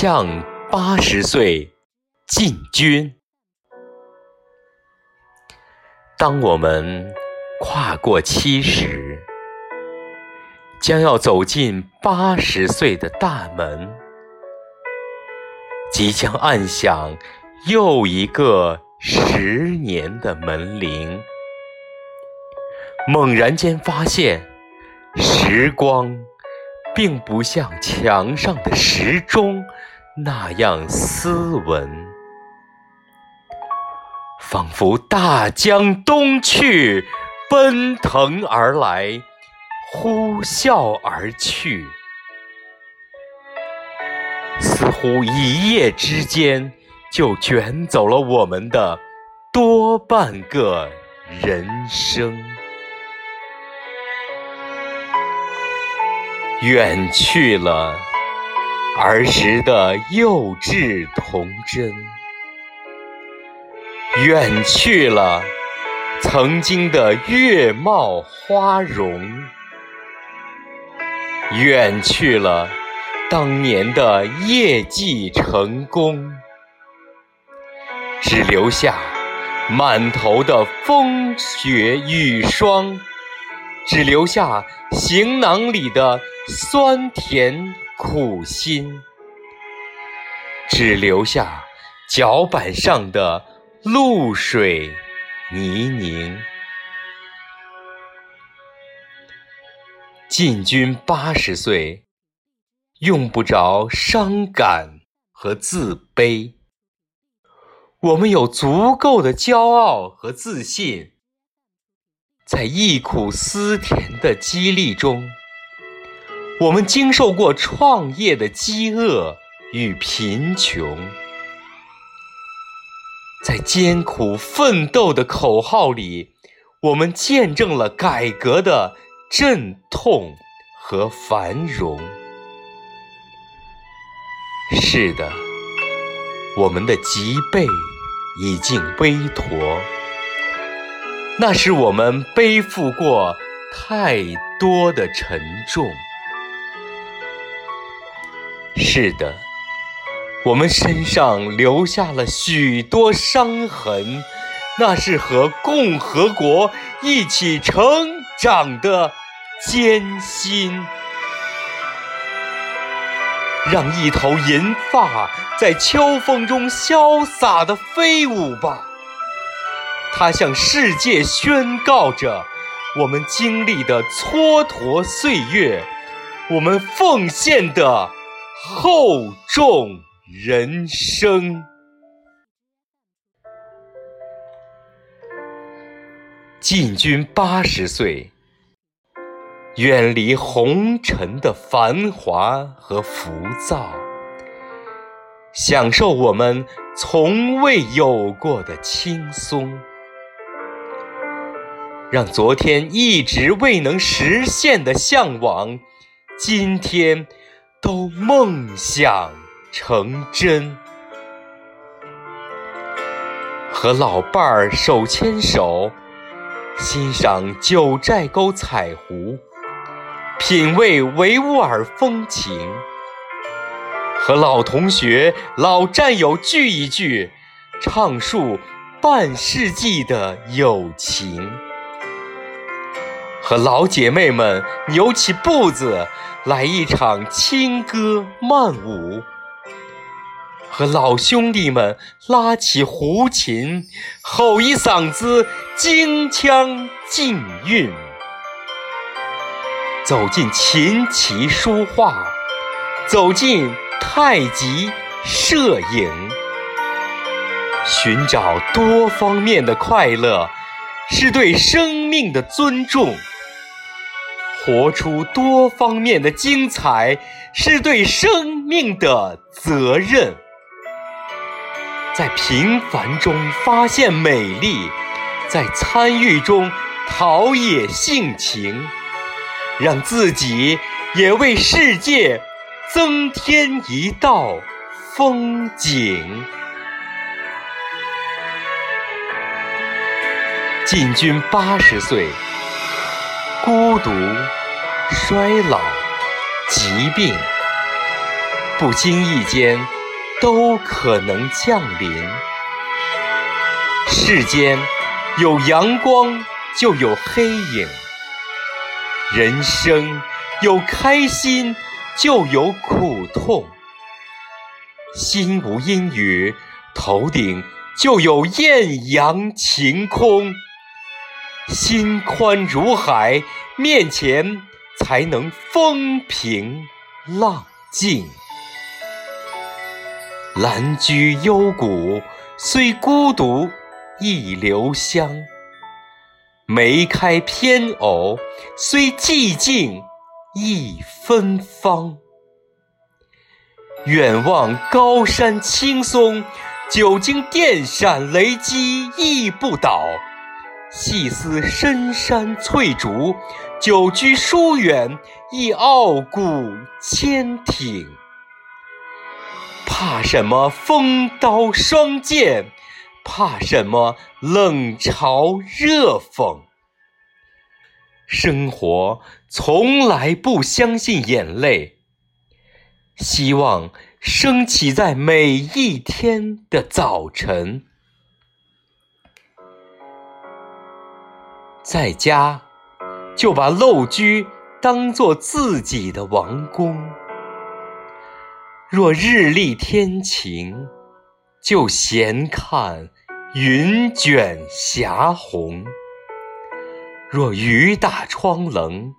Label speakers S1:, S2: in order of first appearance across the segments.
S1: 向八十岁进军。当我们跨过七十，将要走进八十岁的大门，即将按响又一个十年的门铃，猛然间发现，时光并不像墙上的时钟那样斯文。仿佛大江东去，奔腾而来，呼啸而去，似乎一夜之间就卷走了我们的多半个人生。远去了儿时的幼稚童真。远去了曾经的月貌花容，远去了当年的业绩成功，只留下满头的风雪雨霜，只留下行囊里的酸甜苦辛，只留下脚板上的。露水泥泞，进军八十岁，用不着伤感和自卑。我们有足够的骄傲和自信，在忆苦思甜的激励中，我们经受过创业的饥饿与贫穷。在艰苦奋斗的口号里，我们见证了改革的阵痛和繁荣。是的，我们的脊背已经微驼，那是我们背负过太多的沉重。是的。我们身上留下了许多伤痕，那是和共和国一起成长的艰辛。让一头银发在秋风中潇洒地飞舞吧，它向世界宣告着我们经历的蹉跎岁月，我们奉献的厚重。人生，进军八十岁，远离红尘的繁华和浮躁，享受我们从未有过的轻松，让昨天一直未能实现的向往，今天都梦想。成真，和老伴儿手牵手，欣赏九寨沟彩湖，品味维吾尔风情；和老同学、老战友聚一聚，畅述半世纪的友情；和老姐妹们扭起步子，来一场轻歌曼舞。和老兄弟们拉起胡琴，吼一嗓子京腔劲韵，走进琴棋书画，走进太极摄影，寻找多方面的快乐，是对生命的尊重；活出多方面的精彩，是对生命的责任。在平凡中发现美丽，在参与中陶冶性情，让自己也为世界增添一道风景。进军八十岁，孤独、衰老、疾病，不经意间都可能降临。世间有阳光，就有黑影；人生有开心，就有苦痛。心无阴雨，头顶就有艳阳晴空；心宽如海，面前才能风平浪静。兰居幽谷，虽孤独亦留香；梅开偏偶，虽寂静亦芬芳。远望高山青松，久经电闪雷击亦不倒；细思深山翠竹，久居疏远亦傲骨坚挺。怕什么风刀霜剑？怕什么冷嘲热讽？生活从来不相信眼泪。希望升起在每一天的早晨，在家就把陋居当作自己的王宫。若日丽天晴，就闲看云卷霞红；若雨打窗棱，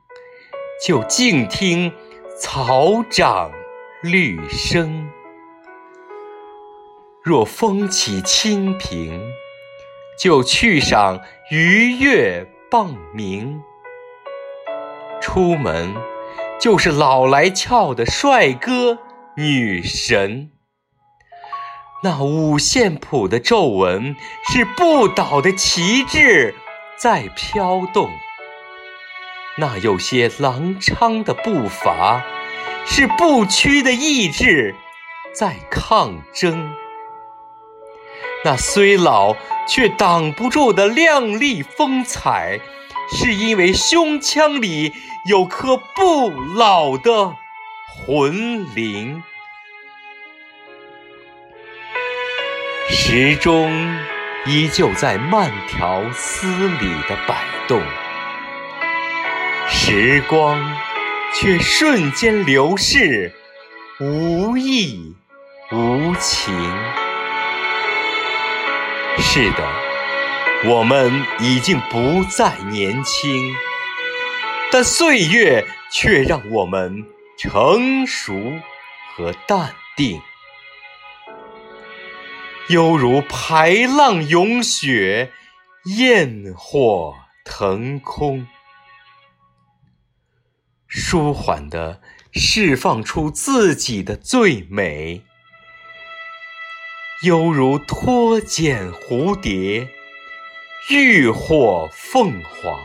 S1: 就静听草长。绿生，若风起清平，就去赏鱼跃傍明。出门就是老来俏的帅哥女神，那五线谱的皱纹是不倒的旗帜在飘动，那有些狼昌的步伐。是不屈的意志在抗争，那虽老却挡不住的靓丽风采，是因为胸腔里有颗不老的魂灵。时钟依旧在慢条斯理地摆动，时光。却瞬间流逝，无意无情。是的，我们已经不再年轻，但岁月却让我们成熟和淡定，犹如排浪涌雪，焰火腾空。舒缓地释放出自己的最美，犹如脱茧蝴蝶，浴火凤凰，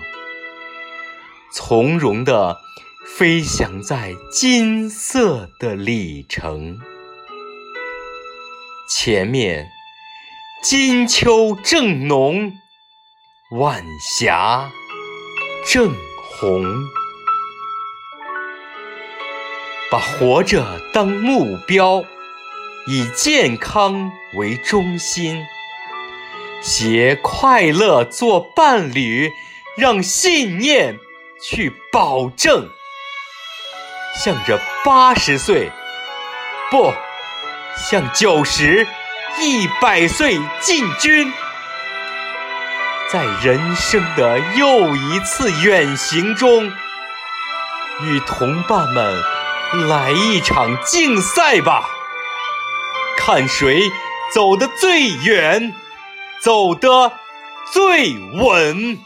S1: 从容地飞翔在金色的里程。前面金秋正浓，晚霞正红。把活着当目标，以健康为中心，携快乐做伴侣，让信念去保证。向着八十岁，不，向九十、一百岁进军，在人生的又一次远行中，与同伴们。来一场竞赛吧，看谁走得最远，走得最稳。